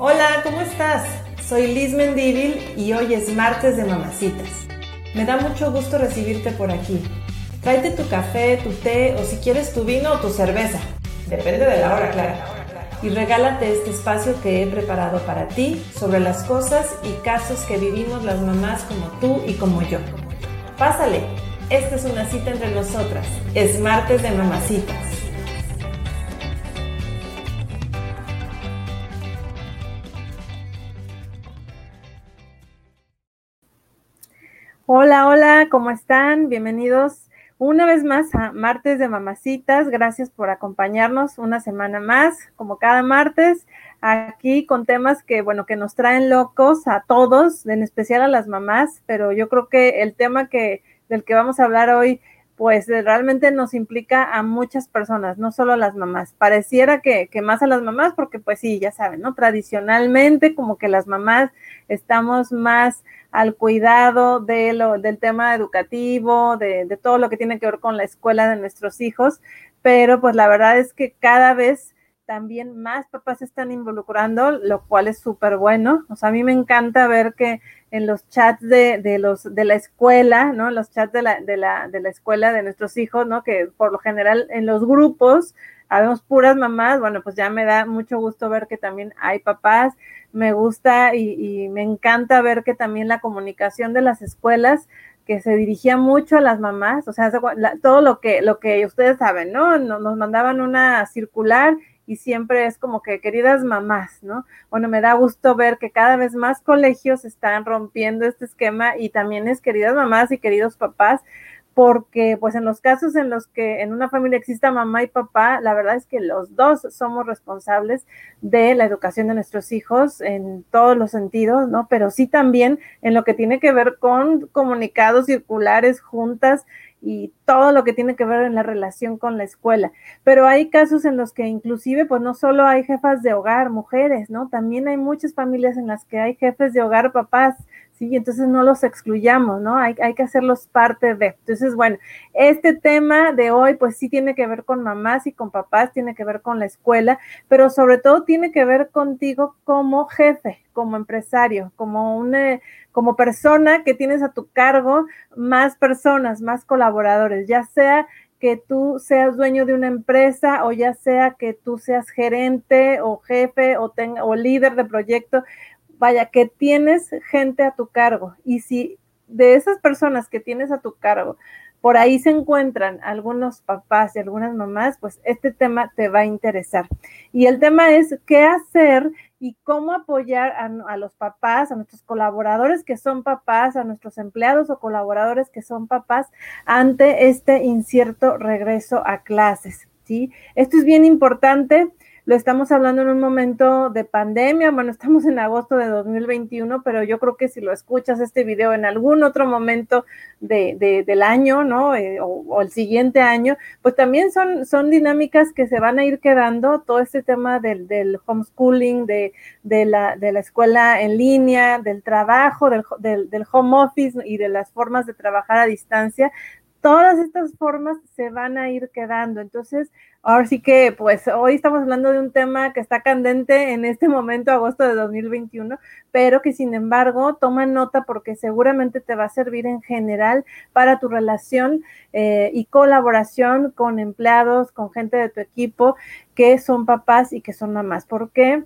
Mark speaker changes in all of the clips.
Speaker 1: Hola, ¿cómo estás? Soy Liz Mendívil y hoy es martes de mamacitas. Me da mucho gusto recibirte por aquí. Tráete tu café, tu té o si quieres tu vino o tu cerveza. Depende de la hora, claro. Y regálate este espacio que he preparado para ti sobre las cosas y casos que vivimos las mamás como tú y como yo. Pásale, esta es una cita entre nosotras. Es martes de mamacitas. Hola, hola, ¿cómo están? Bienvenidos una vez más a Martes de Mamacitas. Gracias por acompañarnos una semana más, como cada martes, aquí con temas que, bueno, que nos traen locos a todos, en especial a las mamás, pero yo creo que el tema que, del que vamos a hablar hoy, pues realmente nos implica a muchas personas, no solo a las mamás. Pareciera que, que más a las mamás, porque pues sí, ya saben, ¿no? Tradicionalmente como que las mamás estamos más al cuidado de lo, del tema educativo, de, de todo lo que tiene que ver con la escuela de nuestros hijos, pero pues la verdad es que cada vez también más papás se están involucrando, lo cual es súper bueno. O sea, a mí me encanta ver que en los chats de, de, los, de la escuela, ¿no? Los chats de la, de, la, de la escuela de nuestros hijos, ¿no? Que por lo general en los grupos habemos puras mamás, bueno, pues ya me da mucho gusto ver que también hay papás, me gusta y, y, me encanta ver que también la comunicación de las escuelas que se dirigía mucho a las mamás, o sea, todo lo que, lo que ustedes saben, ¿no? Nos mandaban una circular y siempre es como que queridas mamás, ¿no? Bueno, me da gusto ver que cada vez más colegios están rompiendo este esquema y también es queridas mamás y queridos papás, porque pues en los casos en los que en una familia exista mamá y papá, la verdad es que los dos somos responsables de la educación de nuestros hijos en todos los sentidos, ¿no? Pero sí también en lo que tiene que ver con comunicados circulares, juntas, y todo lo que tiene que ver en la relación con la escuela. Pero hay casos en los que inclusive, pues no solo hay jefas de hogar, mujeres, ¿no? También hay muchas familias en las que hay jefes de hogar, papás, ¿sí? Entonces no los excluyamos, ¿no? Hay, hay que hacerlos parte de. Entonces, bueno, este tema de hoy, pues sí tiene que ver con mamás y con papás, tiene que ver con la escuela, pero sobre todo tiene que ver contigo como jefe, como empresario, como una como persona que tienes a tu cargo más personas, más colaboradores, ya sea que tú seas dueño de una empresa o ya sea que tú seas gerente o jefe o, tenga, o líder de proyecto, vaya, que tienes gente a tu cargo. Y si de esas personas que tienes a tu cargo, por ahí se encuentran algunos papás y algunas mamás, pues este tema te va a interesar. Y el tema es qué hacer y cómo apoyar a, a, los papás, a nuestros colaboradores que son papás, a nuestros empleados o colaboradores que son papás ante este incierto regreso a clases. ¿sí? Esto es bien importante lo estamos hablando en un momento de pandemia, bueno, estamos en agosto de 2021, pero yo creo que si lo escuchas este video en algún otro momento de, de, del año, ¿no? Eh, o, el siguiente año, pues también son, son dinámicas que se van a ir quedando, todo este tema del, del homeschooling, de, de, la, de la escuela en línea, del trabajo, del, del home office y de las formas de trabajar a distancia, todas estas formas se van a ir quedando. Entonces, ahora sí que, pues hoy estamos hablando de un tema que está candente en este momento, agosto de 2021, pero que sin embargo toma nota porque seguramente te va a servir en general para tu relación eh, y colaboración con empleados, con gente de tu equipo que son papás y que son mamás. ¿Por qué?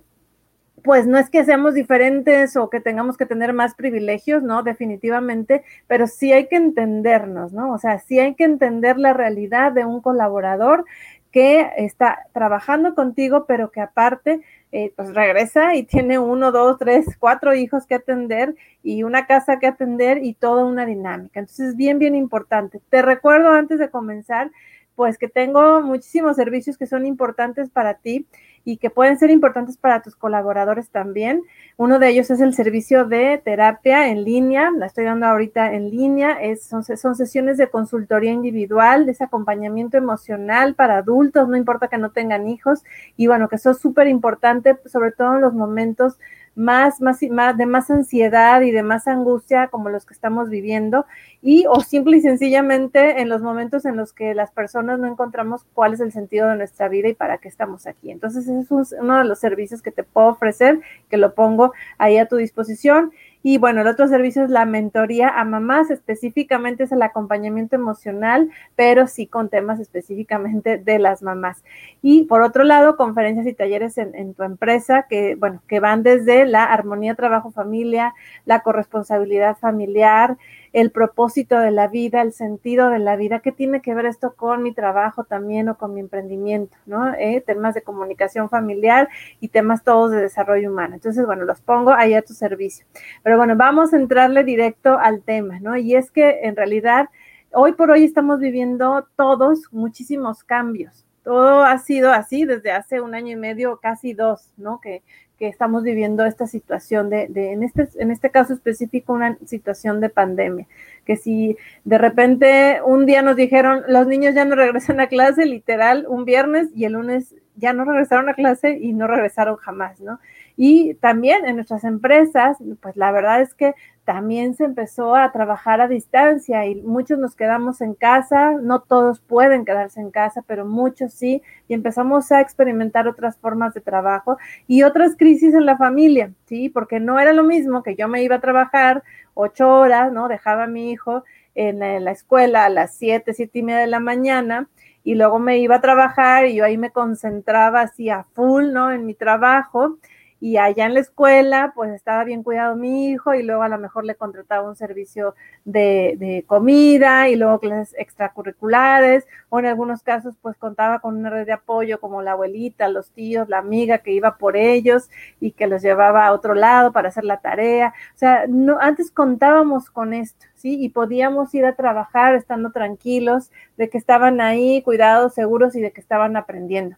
Speaker 1: Pues no es que seamos diferentes o que tengamos que tener más privilegios, ¿no? Definitivamente, pero sí hay que entendernos, ¿no? O sea, sí hay que entender la realidad de un colaborador que está trabajando contigo, pero que aparte, eh, pues regresa y tiene uno, dos, tres, cuatro hijos que atender y una casa que atender y toda una dinámica. Entonces, es bien, bien importante. Te recuerdo antes de comenzar, pues que tengo muchísimos servicios que son importantes para ti y que pueden ser importantes para tus colaboradores también. Uno de ellos es el servicio de terapia en línea, la estoy dando ahorita en línea, es, son, son sesiones de consultoría individual, de ese acompañamiento emocional para adultos, no importa que no tengan hijos, y bueno, que eso es súper importante, sobre todo en los momentos más, más, más, de más ansiedad y de más angustia como los que estamos viviendo, y o simple y sencillamente en los momentos en los que las personas no encontramos cuál es el sentido de nuestra vida y para qué estamos aquí. Entonces, ese es uno de los servicios que te puedo ofrecer, que lo pongo ahí a tu disposición. Y bueno, el otro servicio es la mentoría a mamás, específicamente es el acompañamiento emocional, pero sí con temas específicamente de las mamás. Y por otro lado, conferencias y talleres en, tu empresa que, bueno, que van desde la armonía trabajo-familia, la corresponsabilidad familiar, el propósito de la vida, el sentido de la vida, qué tiene que ver esto con mi trabajo también o con mi emprendimiento, ¿no? Eh, temas de comunicación familiar y temas todos de desarrollo humano. Entonces, bueno, los pongo ahí a tu servicio. Pero bueno, vamos a entrarle directo al tema, ¿no? Y es que en realidad, hoy por hoy estamos viviendo todos muchísimos cambios. Todo ha sido así desde hace un año y medio, casi dos, ¿no? Que, que estamos viviendo esta situación de, de, en, este, en este caso específico, una situación de pandemia. Que si de repente un día nos dijeron, los niños ya no regresan a clase, literal, un viernes y el lunes ya no regresaron a clase y no regresaron jamás, ¿no? Y también en nuestras empresas, pues la verdad es que también se empezó a trabajar a distancia y muchos nos quedamos en casa, no todos pueden quedarse en casa, pero muchos sí, y empezamos a experimentar otras formas de trabajo y otras crisis en la familia, ¿sí? Porque no era lo mismo que yo me iba a trabajar ocho horas, ¿no? Dejaba a mi hijo en la escuela a las siete, siete y media de la mañana y luego me iba a trabajar y yo ahí me concentraba así a full, ¿no? En mi trabajo y allá en la escuela pues estaba bien cuidado mi hijo y luego a lo mejor le contrataba un servicio de, comida y luego clases extracurriculares o en algunos casos pues contaba con una red de apoyo como la abuelita, los tíos, la amiga que iba por ellos y que los llevaba a otro lado para hacer la tarea. O sea, no, antes contábamos con esto, ¿sí? Y podíamos ir a trabajar estando tranquilos de que estaban ahí cuidados, seguros y de que estaban aprendiendo.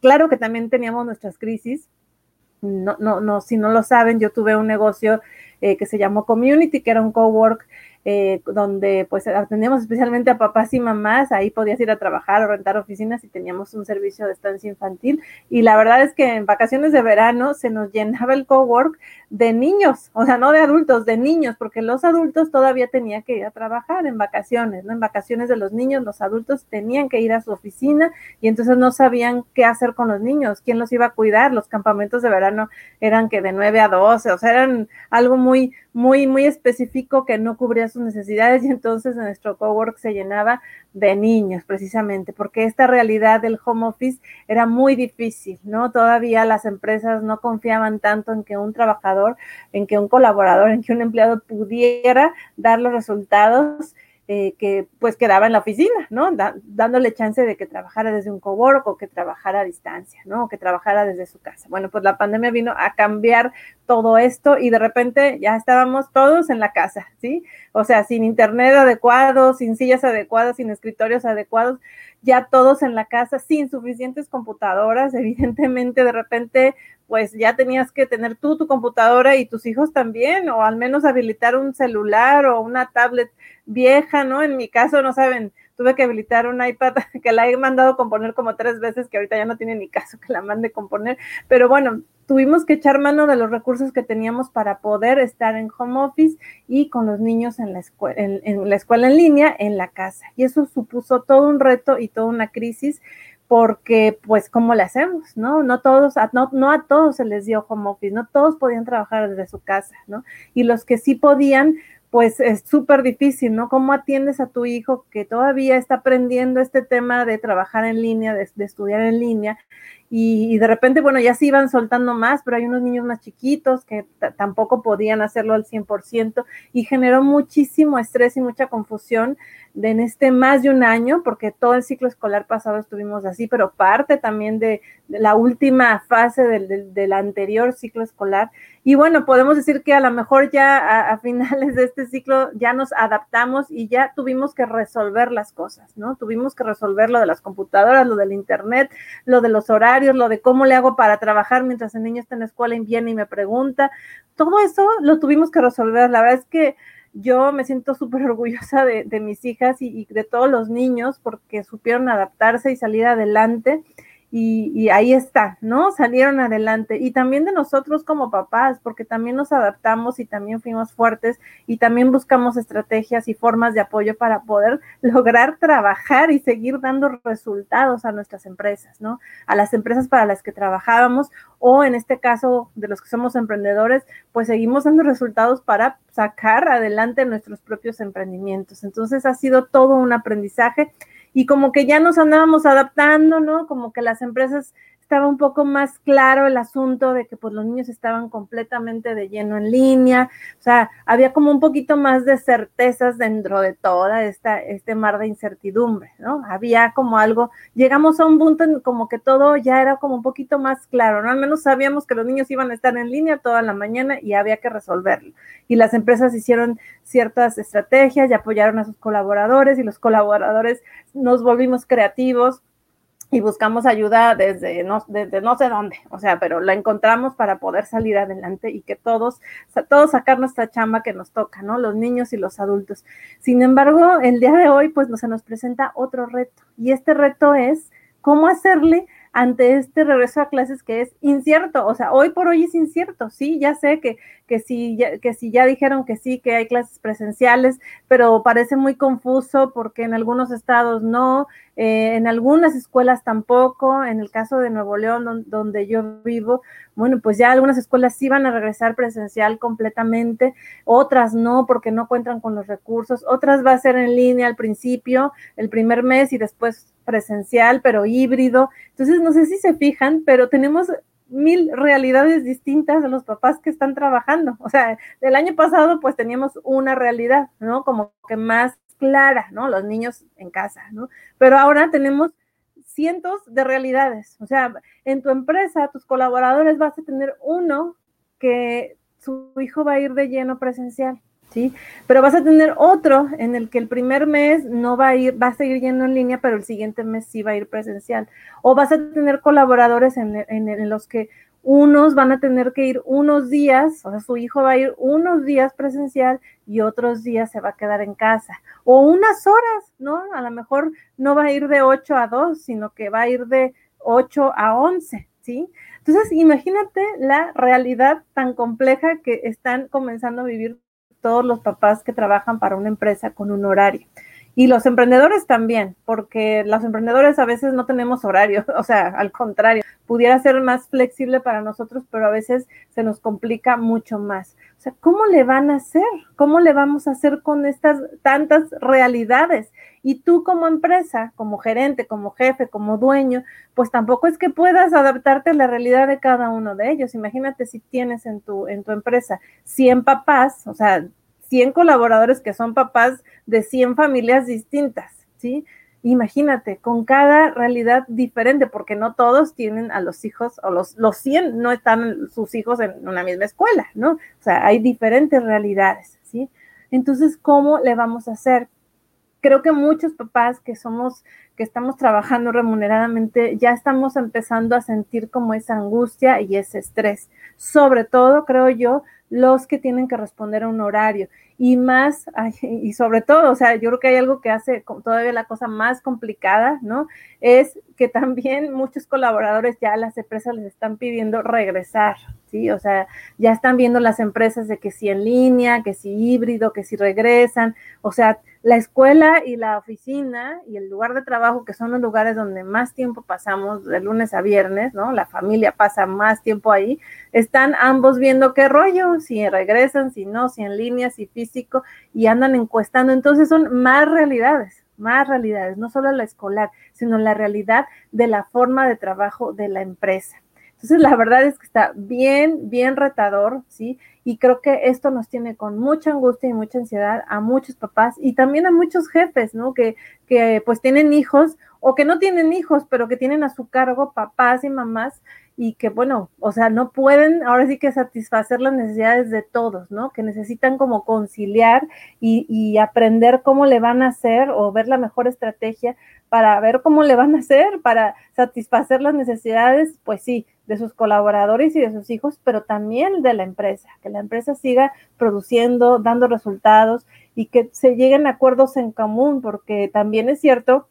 Speaker 1: Claro que también teníamos nuestras crisis, no, no, no, si no lo saben, yo tuve un negocio eh, que se llamó Community, que era un cowork eh, donde pues atendíamos especialmente a papás y mamás, ahí podías ir a trabajar o rentar oficinas y teníamos un servicio de estancia infantil. Y la verdad es que en vacaciones de verano se nos llenaba el cowork de niños, o sea, no de adultos, de niños, porque los adultos todavía tenían que ir a trabajar en vacaciones, ¿no? En vacaciones de los niños, los adultos tenían que ir a su oficina y entonces no sabían qué hacer con los niños, quién los iba a cuidar. Los campamentos de verano eran que de 9 a 12, o sea, eran algo muy, muy, muy específico que no cubría sus necesidades y entonces nuestro cowork se llenaba de niños precisamente, porque esta realidad del home office era muy difícil, ¿no? Todavía las empresas no confiaban tanto en que un trabajador, en que un colaborador, en que un empleado pudiera dar los resultados eh, que pues quedaba en la oficina, ¿no? Da, dándole chance de que trabajara desde un cowork o que trabajara a distancia, ¿no? O que trabajara desde su casa. Bueno, pues la pandemia vino a cambiar todo esto y de repente ya estábamos todos en la casa, ¿sí? O sea, sin internet adecuado, sin sillas adecuadas, sin escritorios adecuados, ya todos en la casa, sin suficientes computadoras, evidentemente de repente pues ya tenías que tener tú tu computadora y tus hijos también, o al menos habilitar un celular o una tablet vieja, ¿no? En mi caso, no saben, tuve que habilitar un iPad que la he mandado componer como tres veces, que ahorita ya no tiene ni caso que la mande componer, pero bueno, tuvimos que echar mano de los recursos que teníamos para poder estar en home office y con los niños en la, escuela, en, la escuela en línea, en la casa. Y eso supuso todo un reto y toda una crisis porque pues cómo le hacemos, ¿no? No todos, no, no a todos se les dio home office, no todos podían trabajar desde su casa, ¿no? Y los que sí podían, pues es súper difícil, ¿no? ¿Cómo atiendes a tu hijo que todavía está aprendiendo este tema de trabajar en línea, de estudiar en línea? Y, y, de repente, bueno, ya se iban soltando más, pero hay unos niños más chiquitos que tampoco podían hacerlo al 100% y generó muchísimo estrés y mucha confusión de en este más de un año, porque todo el ciclo escolar pasado estuvimos así, pero parte también de, de la última fase del, del, del, anterior ciclo escolar. Y bueno, podemos decir que a lo mejor ya a, a, finales de este ciclo ya nos adaptamos y ya tuvimos que resolver las cosas, ¿no? Tuvimos que resolver lo de las computadoras, lo del internet, lo de los horarios, lo de cómo le hago para trabajar mientras el niño está en la escuela y viene y me pregunta. Todo eso lo tuvimos que resolver. La verdad es que yo me siento súper orgullosa de, mis hijas y, de todos los niños porque supieron adaptarse y salir adelante. Y, ahí está, ¿no? Salieron adelante. Y también de nosotros como papás, porque también nos adaptamos y también fuimos fuertes y también buscamos estrategias y formas de apoyo para poder lograr trabajar y seguir dando resultados a nuestras empresas, ¿no? A las empresas para las que trabajábamos o en este caso de los que somos emprendedores, pues seguimos dando resultados para sacar adelante nuestros propios emprendimientos. Entonces ha sido todo un aprendizaje y como que ya nos andábamos adaptando, ¿no? Como que las empresas estaba un poco más claro el asunto de que pues los niños estaban completamente de lleno en línea, o sea, había como un poquito más de certezas dentro de toda esta, este mar de incertidumbre, ¿no? Había como algo, llegamos a un punto en como que todo ya era como un poquito más claro, ¿no? Al menos sabíamos que los niños iban a estar en línea toda la mañana y había que resolverlo. Y las empresas hicieron ciertas estrategias y apoyaron a sus colaboradores y los colaboradores nos volvimos creativos y buscamos ayuda desde no, desde no sé dónde, o sea, pero la encontramos para poder salir adelante y que todos, todos sacar nuestra chamba que nos toca, ¿no? Los niños y los adultos. Sin embargo, el día de hoy, pues, se nos presenta otro reto y este reto es cómo hacerle ante este regreso a clases que es incierto, o sea, hoy por hoy es incierto, sí, ya sé que, que, si, ya, que si ya dijeron que sí, que hay clases presenciales, pero parece muy confuso porque en algunos estados no, eh, en algunas escuelas tampoco, en el caso de Nuevo León, donde yo vivo, bueno, pues ya algunas escuelas sí van a regresar presencial completamente, otras no, porque no cuentan con los recursos, otras va a ser en línea al principio, el primer mes y después presencial, pero híbrido. Entonces, no sé si se fijan, pero tenemos mil realidades distintas de los papás que están trabajando. O sea, el año pasado pues teníamos una realidad, ¿no? Como que más clara, ¿no? Los niños en casa, ¿no? Pero ahora tenemos cientos de realidades. O sea, en tu empresa, tus colaboradores vas a tener uno que su hijo va a ir de lleno presencial, Pero vas a tener otro en el que el primer mes no va a ir, va a seguir yendo en línea, pero el siguiente mes sí va a ir presencial. O vas a tener colaboradores en, en los que unos van a tener que ir unos días, o sea, su hijo va a ir unos días presencial y otros días se va a quedar en casa. O unas horas, ¿no? A lo mejor no va a ir de 8 a 2, sino que va a ir de 8 a 11, ¿sí? Entonces, imagínate la realidad tan compleja que están comenzando a vivir todos los papás que trabajan para una empresa con un horario. Y los emprendedores también, porque los emprendedores a veces no tenemos horario, o sea, al contrario, pudiera ser más flexible para nosotros, pero a veces se nos complica mucho más. O sea, ¿cómo le van a hacer? ¿Cómo le vamos a hacer con estas tantas realidades? Y tú como empresa, como gerente, como jefe, como dueño, pues tampoco es que puedas adaptarte a la realidad de cada uno de ellos. Imagínate si tienes en tu, en tu empresa 100 papás, o sea, 100 colaboradores que son papás de 100 familias distintas, ¿sí? Imagínate, con cada realidad diferente, porque no todos tienen a los hijos, o los, los 100 no están sus hijos en una misma escuela, ¿no? O sea, hay diferentes realidades, ¿sí? Entonces, ¿cómo le vamos a hacer? Creo que muchos papás que somos, que estamos trabajando remuneradamente, ya estamos empezando a sentir como esa angustia y ese estrés. Sobre todo, creo yo, los que tienen que responder a un horario y más, y sobre todo, o sea, yo creo que hay algo que hace todavía la cosa más complicada, ¿no? Es que también muchos colaboradores ya las empresas les están pidiendo regresar, ¿sí? O sea, ya están viendo las empresas de que si en línea, que si híbrido, que si regresan, o sea, la escuela y la oficina y el lugar de trabajo, que son los lugares donde más tiempo pasamos de lunes a viernes, ¿no? La familia pasa más tiempo ahí, están ambos viendo qué rollo, si regresan, si no, si en línea, si físico, y andan encuestando. Entonces son más realidades, más realidades, no solo la escolar, sino la realidad de la forma de trabajo de la empresa. Entonces, la verdad es que está bien, bien retador, ¿sí? Y creo que esto nos tiene con mucha angustia y mucha ansiedad a muchos papás y también a muchos jefes, ¿no? Que, que pues tienen hijos o que no tienen hijos, pero que tienen a su cargo papás y mamás y que, bueno, o sea, no pueden ahora sí que satisfacer las necesidades de todos, ¿no? Que necesitan como conciliar y, y aprender cómo le van a hacer o ver la mejor estrategia para ver cómo le van a hacer para satisfacer las necesidades, pues sí, de sus colaboradores y de sus hijos, pero también de la empresa, que la empresa siga produciendo, dando resultados y que se lleguen a acuerdos en común, porque también es cierto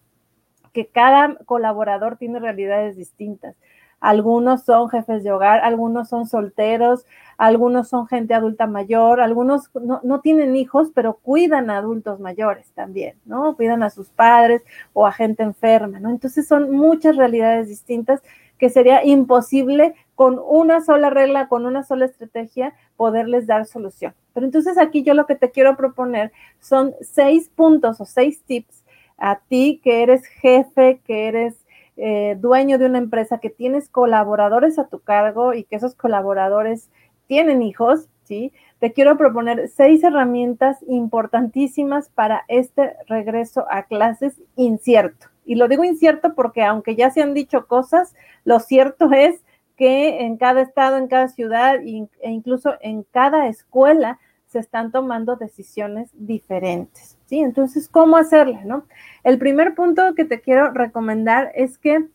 Speaker 1: que cada colaborador tiene realidades distintas. Algunos son jefes de hogar, algunos son solteros, algunos son gente adulta mayor, algunos no, tienen hijos, pero cuidan a adultos mayores también, ¿no? Cuidan a sus padres o a gente enferma, ¿no? Entonces son muchas realidades distintas que sería imposible con una sola regla, con una sola estrategia, poderles dar solución. Pero entonces aquí yo lo que te quiero proponer son seis puntos o seis tips a ti que eres jefe, que eres eh, dueño de una empresa, que tienes colaboradores a tu cargo y que esos colaboradores tienen hijos, ¿sí? Te quiero proponer seis herramientas importantísimas para este regreso a clases incierto. Y lo digo incierto porque aunque ya se han dicho cosas, lo cierto es que en cada estado, en cada ciudad e incluso en cada escuela se están tomando decisiones diferentes, ¿sí? Entonces, ¿cómo hacerla, no? El primer punto que te quiero recomendar es que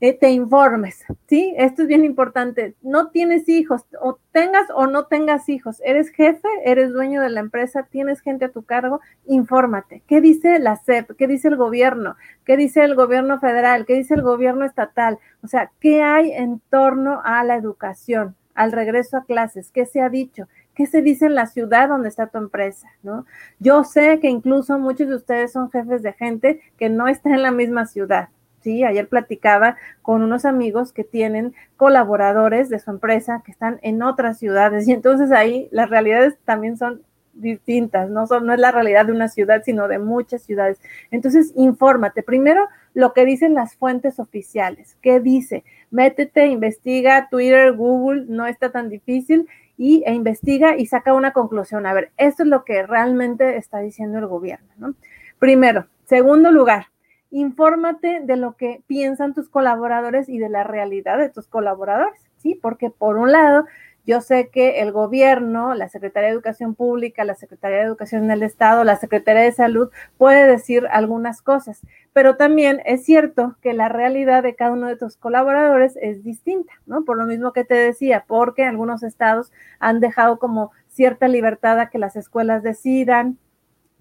Speaker 1: eh, te informes, ¿sí? Esto es bien importante. No tienes hijos, o tengas o no tengas hijos, eres jefe, eres dueño de la empresa, tienes gente a tu cargo, infórmate. ¿Qué dice la SEP? ¿Qué dice el gobierno? ¿Qué dice el gobierno federal? ¿Qué dice el gobierno estatal? O sea, ¿qué hay en torno a la educación, al regreso a clases? ¿Qué se ha dicho? ¿Qué se dice en la ciudad donde está tu empresa? ¿no? Yo sé que incluso muchos de ustedes son jefes de gente que no está en la misma ciudad. Sí, ayer platicaba con unos amigos que tienen colaboradores de su empresa que están en otras ciudades y entonces ahí las realidades también son distintas, no, son, no es la realidad de una ciudad, sino de muchas ciudades. Entonces, infórmate. Primero, lo que dicen las fuentes oficiales. ¿Qué dice? Métete, investiga, Twitter, Google, no está tan difícil, y, e investiga y saca una conclusión. A ver, esto es lo que realmente está diciendo el gobierno, ¿no? Primero. Segundo lugar, infórmate de lo que piensan tus colaboradores y de la realidad de tus colaboradores, ¿sí? Porque por un lado, yo sé que el gobierno, la Secretaría de Educación Pública, la Secretaría de Educación en el Estado, la Secretaría de Salud puede decir algunas cosas, pero también es cierto que la realidad de cada uno de tus colaboradores es distinta, ¿no? Por lo mismo que te decía, porque algunos estados han dejado como cierta libertad a que las escuelas decidan,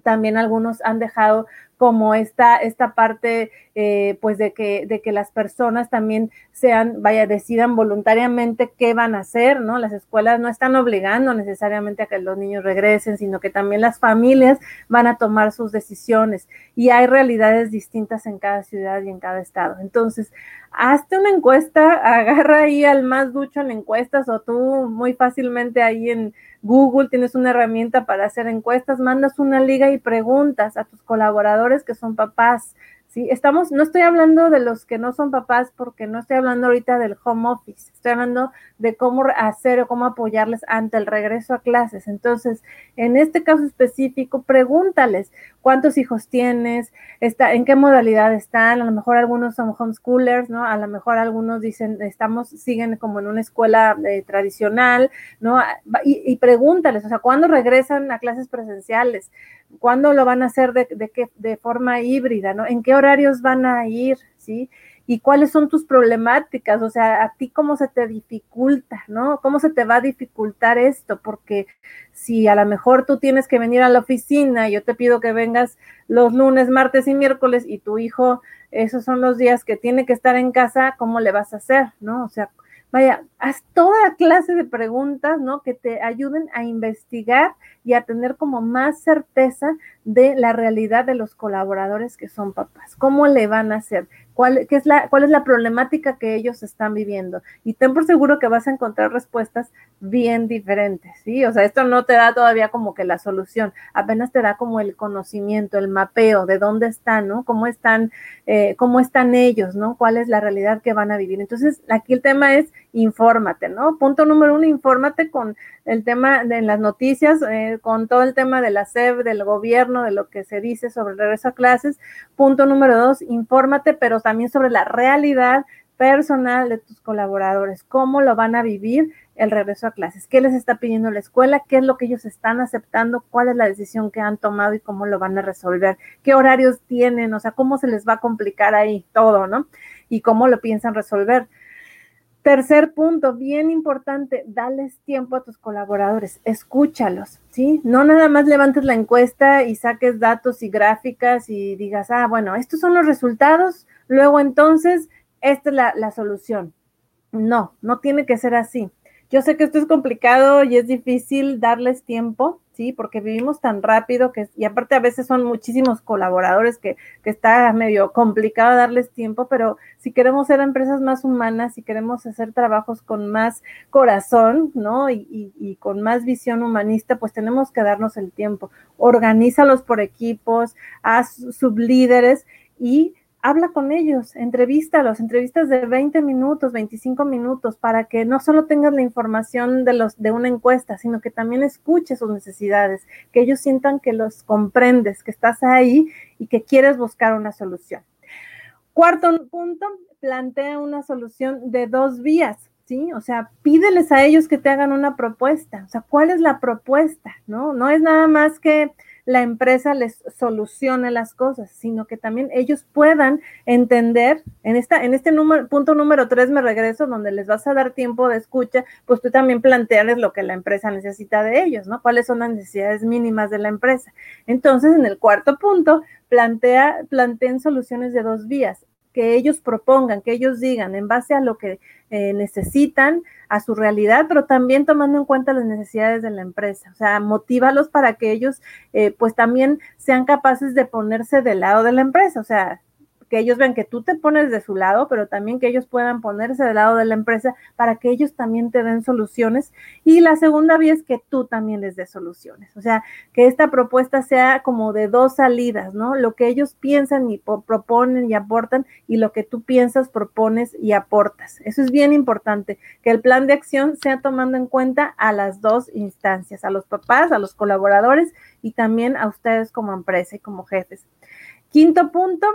Speaker 1: también algunos han dejado como esta, esta parte, eh, pues de que, de que las personas también sean, vaya, decidan voluntariamente qué van a hacer, ¿no? Las escuelas no están obligando necesariamente a que los niños regresen, sino que también las familias van a tomar sus decisiones y hay realidades distintas en cada ciudad y en cada estado. Entonces, hazte una encuesta, agarra ahí al más ducho en encuestas o tú muy fácilmente ahí en Google tienes una herramienta para hacer encuestas, mandas una liga y preguntas a tus colaboradores que son papás, Estamos, no estoy hablando de los que no son papás porque no estoy hablando ahorita del home office, estoy hablando de cómo hacer o cómo apoyarles ante el regreso a clases. Entonces, en este caso específico, pregúntales cuántos hijos tienes, está, en qué modalidad están, a lo mejor algunos son homeschoolers, ¿no? A lo mejor algunos dicen, estamos, siguen como en una escuela eh, tradicional, ¿no? Y, y, pregúntales, o sea, ¿cuándo regresan a clases presenciales? ¿Cuándo lo van a hacer de, qué, de forma híbrida, ¿no? ¿En qué horarios van a ir, sí? y cuáles son tus problemáticas, o sea, a ti cómo se te dificulta, ¿no? ¿Cómo se te va a dificultar esto? Porque si a lo mejor tú tienes que venir a la oficina, yo te pido que vengas los lunes, martes y miércoles y tu hijo, esos son los días que tiene que estar en casa, ¿cómo le vas a hacer, ¿no? O sea, vaya, haz toda clase de preguntas, ¿no? Que te ayuden a investigar y a tener como más certeza de la realidad de los colaboradores que son papás. ¿Cómo le van a hacer? cuál, es la, cuál es la problemática que ellos están viviendo. Y ten por seguro que vas a encontrar respuestas bien diferentes, ¿sí? O sea, esto no te da todavía como que la solución, apenas te da como el conocimiento, el mapeo de dónde están, ¿no? Cómo están, eh, cómo están ellos, ¿no? ¿Cuál es la realidad que van a vivir? Entonces, aquí el tema es infórmate, ¿no? Punto número uno, infórmate con el tema de las noticias, eh, con todo el tema de la SEB, del gobierno, de lo que se dice sobre el regreso a clases. Punto número dos, infórmate, pero también sobre la realidad personal de tus colaboradores, cómo lo van a vivir el regreso a clases, qué les está pidiendo la escuela, qué es lo que ellos están aceptando, cuál es la decisión que han tomado y cómo lo van a resolver, qué horarios tienen, o sea, cómo se les va a complicar ahí todo, ¿no? Y cómo lo piensan resolver. Tercer punto, bien importante, dales tiempo a tus colaboradores, escúchalos, ¿sí? No nada más levantes la encuesta y saques datos y gráficas y digas, ah, bueno, estos son los resultados, luego entonces, esta es la, la solución. No, no tiene que ser así. Yo sé que esto es complicado y es difícil darles tiempo, ¿sí? Porque vivimos tan rápido que, y aparte a veces son muchísimos colaboradores que, que está medio complicado darles tiempo, pero si queremos ser empresas más humanas, si queremos hacer trabajos con más corazón, ¿no? Y, y, y con más visión humanista, pues tenemos que darnos el tiempo. Organízalos por equipos, haz sublíderes y habla con ellos, entrevístalos, entrevistas de 20 minutos, 25 minutos, para que no solo tengas la información de, los, de una encuesta, sino que también escuches sus necesidades, que ellos sientan que los comprendes, que estás ahí y que quieres buscar una solución. Cuarto punto, plantea una solución de dos vías. ¿sí? O sea, pídeles a ellos que te hagan una propuesta. O sea, ¿cuál es la propuesta? No, no es nada más que la empresa les solucione las cosas, sino que también ellos puedan entender, en, esta, en este número, punto número tres me regreso, donde les vas a dar tiempo de escucha, pues tú también plantearles lo que la empresa necesita de ellos, ¿no? ¿Cuáles son las necesidades mínimas de la empresa? Entonces, en el cuarto punto, plantea, planteen soluciones de dos vías que ellos propongan, que ellos digan en base a lo que eh, necesitan, a su realidad, pero también tomando en cuenta las necesidades de la empresa. O sea, motívalos para que ellos eh, pues también sean capaces de ponerse del lado de la empresa. O sea, que ellos vean que tú te pones de su lado, pero también que ellos puedan ponerse del lado de la empresa para que ellos también te den soluciones. Y la segunda vía es que tú también les des soluciones. O sea, que esta propuesta sea como de dos salidas, ¿no? Lo que ellos piensan y proponen y aportan y lo que tú piensas, propones y aportas. Eso es bien importante, que el plan de acción sea tomando en cuenta a las dos instancias, a los papás, a los colaboradores y también a ustedes como empresa y como jefes. Quinto punto,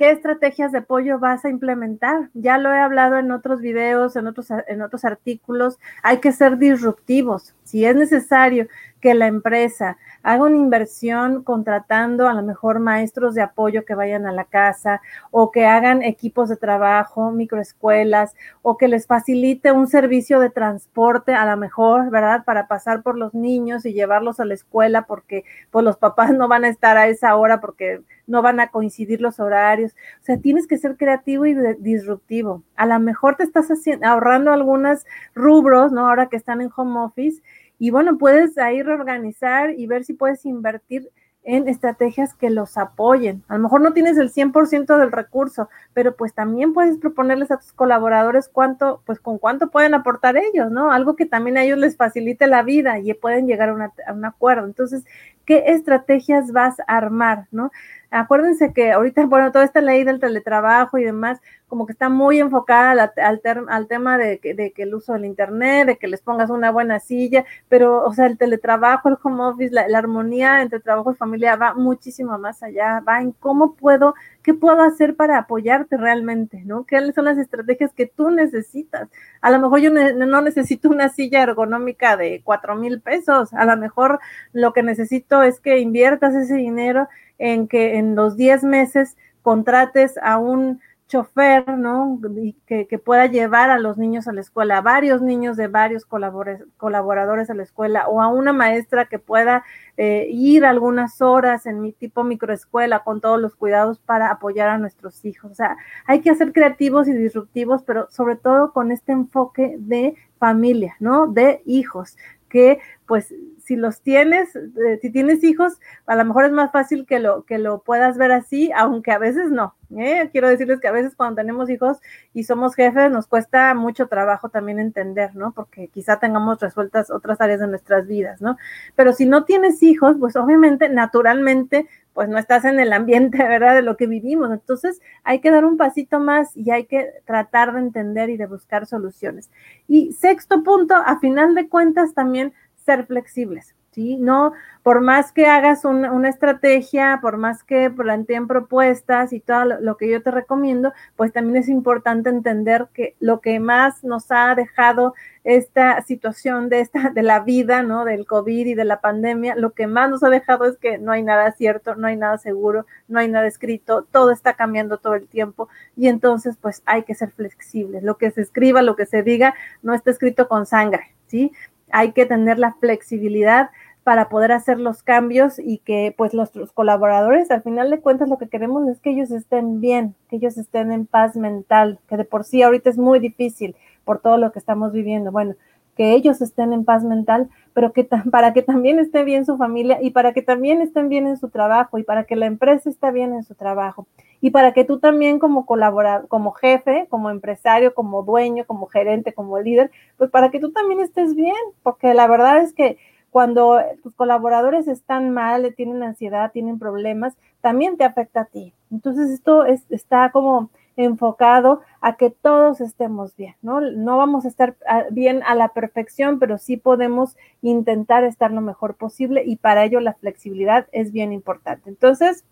Speaker 1: ¿Qué estrategias de apoyo vas a implementar? Ya lo he hablado en otros videos, en otros, en otros artículos. Hay que ser disruptivos. Si es necesario que la empresa haga una inversión contratando a lo mejor maestros de apoyo que vayan a la casa o que hagan equipos de trabajo, microescuelas o que les facilite un servicio de transporte a lo mejor, ¿verdad? Para pasar por los niños y llevarlos a la escuela porque pues los papás no van a estar a esa hora porque no van a coincidir los horarios. O sea, tienes que ser creativo y disruptivo. A lo mejor te estás haciendo, ahorrando algunos rubros, ¿no? Ahora que están en home office y bueno, puedes ahí reorganizar y ver si puedes invertir en estrategias que los apoyen. A lo mejor no tienes el 100% del recurso, pero pues también puedes proponerles a tus colaboradores cuánto, pues con cuánto pueden aportar ellos, ¿no? Algo que también a ellos les facilite la vida y pueden llegar a, a un acuerdo. Entonces, ¿qué estrategias vas a armar, ¿no? Acuérdense que ahorita, bueno, toda esta ley del teletrabajo y demás, como que está muy enfocada al, al, tema de que, de que, el uso del Internet, de que les pongas una buena silla, pero, o sea, el teletrabajo, el home office, la armonía entre trabajo y familia va muchísimo más allá, va en cómo puedo, qué puedo hacer para apoyarte realmente, ¿no? ¿Qué son las estrategias que tú necesitas? A lo mejor yo no necesito una silla ergonómica de cuatro mil pesos, a lo mejor lo que necesito es que inviertas ese dinero en que en los 10 meses contrates a un chofer, ¿no? Que, que, pueda llevar a los niños a la escuela, a varios niños de varios colaboradores a la escuela, o a una maestra que pueda eh, ir algunas horas en mi tipo microescuela con todos los cuidados para apoyar a nuestros hijos. O sea, hay que ser creativos y disruptivos, pero sobre todo con este enfoque de familia, ¿no? De hijos, que pues si los tienes, eh, si tienes hijos, a lo mejor es más fácil que lo, que lo puedas ver así, aunque a veces no. ¿eh? Quiero decirles que a veces cuando tenemos hijos y somos jefes nos cuesta mucho trabajo también entender, ¿no? Porque quizá tengamos resueltas otras áreas de nuestras vidas, ¿no? Pero si no tienes hijos, pues obviamente, naturalmente, pues no estás en el ambiente, ¿verdad? De lo que vivimos. Entonces hay que dar un pasito más y hay que tratar de entender y de buscar soluciones. Y sexto punto, a final de cuentas también ser flexibles. ¿sí? No, por más que hagas una estrategia, por más que planteen propuestas y todo lo, que yo te recomiendo, pues también es importante entender que lo que más nos ha dejado esta situación de esta de la vida, ¿no? Del COVID y de la pandemia, lo que más nos ha dejado es que no hay nada cierto, no hay nada seguro, no hay nada escrito, todo está cambiando todo el tiempo y entonces pues hay que ser flexibles. Lo que se escriba, lo que se diga, no está escrito con sangre, ¿sí? Hay que tener la flexibilidad para poder hacer los cambios y que pues nuestros colaboradores al final de cuentas lo que queremos es que ellos estén bien, que ellos estén en paz mental, que de por sí ahorita es muy difícil por todo lo que estamos viviendo. Bueno, que ellos estén en paz mental, pero que para que también esté bien su familia y para que también estén bien en su trabajo y para que la empresa esté bien en su trabajo y para que tú también como colaborador, como jefe, como empresario, como dueño, como gerente, como líder, pues para que tú también estés bien, porque la verdad es que cuando tus colaboradores están mal, tienen ansiedad, tienen problemas, también te afecta a ti. Entonces esto está como enfocado a que todos estemos bien, ¿no? No vamos a estar ah, bien a la perfección, pero sí podemos intentar estar lo mejor posible y para ello la flexibilidad es bien importante. Entonces,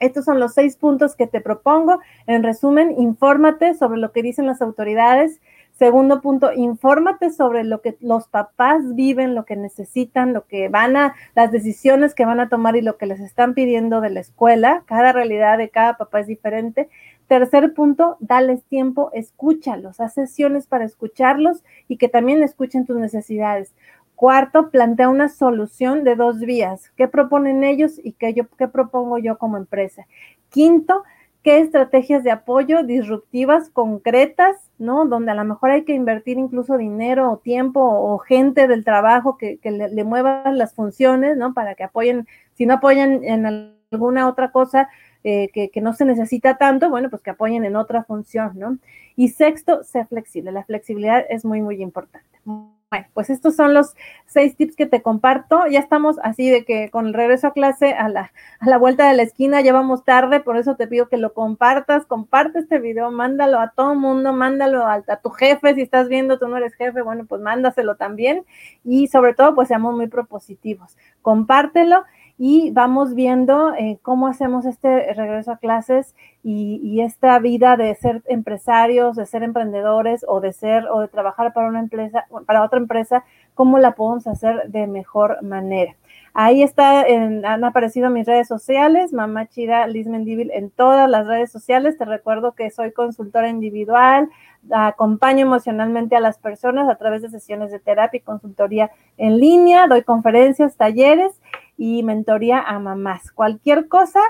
Speaker 1: estos son los seis puntos que te propongo. En resumen, infórmate sobre lo que dicen las autoridades. Segundo punto, infórmate sobre lo que los papás viven, lo que necesitan, lo que van a, las decisiones que van a tomar y lo que les están pidiendo de la escuela. Cada realidad de cada papá es diferente. Tercer punto, dales tiempo, escúchalos, haz sesiones para escucharlos y que también escuchen tus necesidades. Cuarto, plantea una solución de dos vías. ¿Qué proponen ellos y qué, yo, qué propongo yo como empresa? Quinto, qué estrategias de apoyo disruptivas, concretas, ¿no? Donde a lo mejor hay que invertir incluso dinero o tiempo o gente del trabajo que, le, le muevan las funciones, ¿no? Para que apoyen, si no apoyan en alguna otra cosa, eh, que, no se necesita tanto, bueno, pues que apoyen en otra función, ¿no? Y sexto, ser flexible. La flexibilidad es muy, muy importante. Bueno, pues estos son los seis tips que te comparto. Ya estamos así de que con el regreso a clase a la, a la vuelta de la esquina, ya vamos tarde, por eso te pido que lo compartas, comparte este video, mándalo a todo mundo, mándalo a, a tu jefe, si estás viendo, tú no eres jefe, bueno, pues mándaselo también y sobre todo, pues seamos muy propositivos. Compártelo y vamos viendo eh, cómo hacemos este regreso a clases y, esta vida de ser empresarios, de ser emprendedores o de ser o de trabajar para una empresa, para otra empresa, cómo la podemos hacer de mejor manera. Ahí está, han aparecido mis redes sociales, Mamá Chida Liz Mendívil en todas las redes sociales. Te recuerdo que soy consultora individual, acompaño emocionalmente a las personas a través de sesiones de terapia y consultoría en línea, doy conferencias, talleres y mentoría a mamás. Cualquier cosa,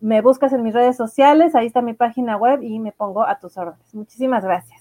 Speaker 1: me buscas en mis redes sociales, ahí está mi página web y me pongo a tus órdenes. Muchísimas gracias.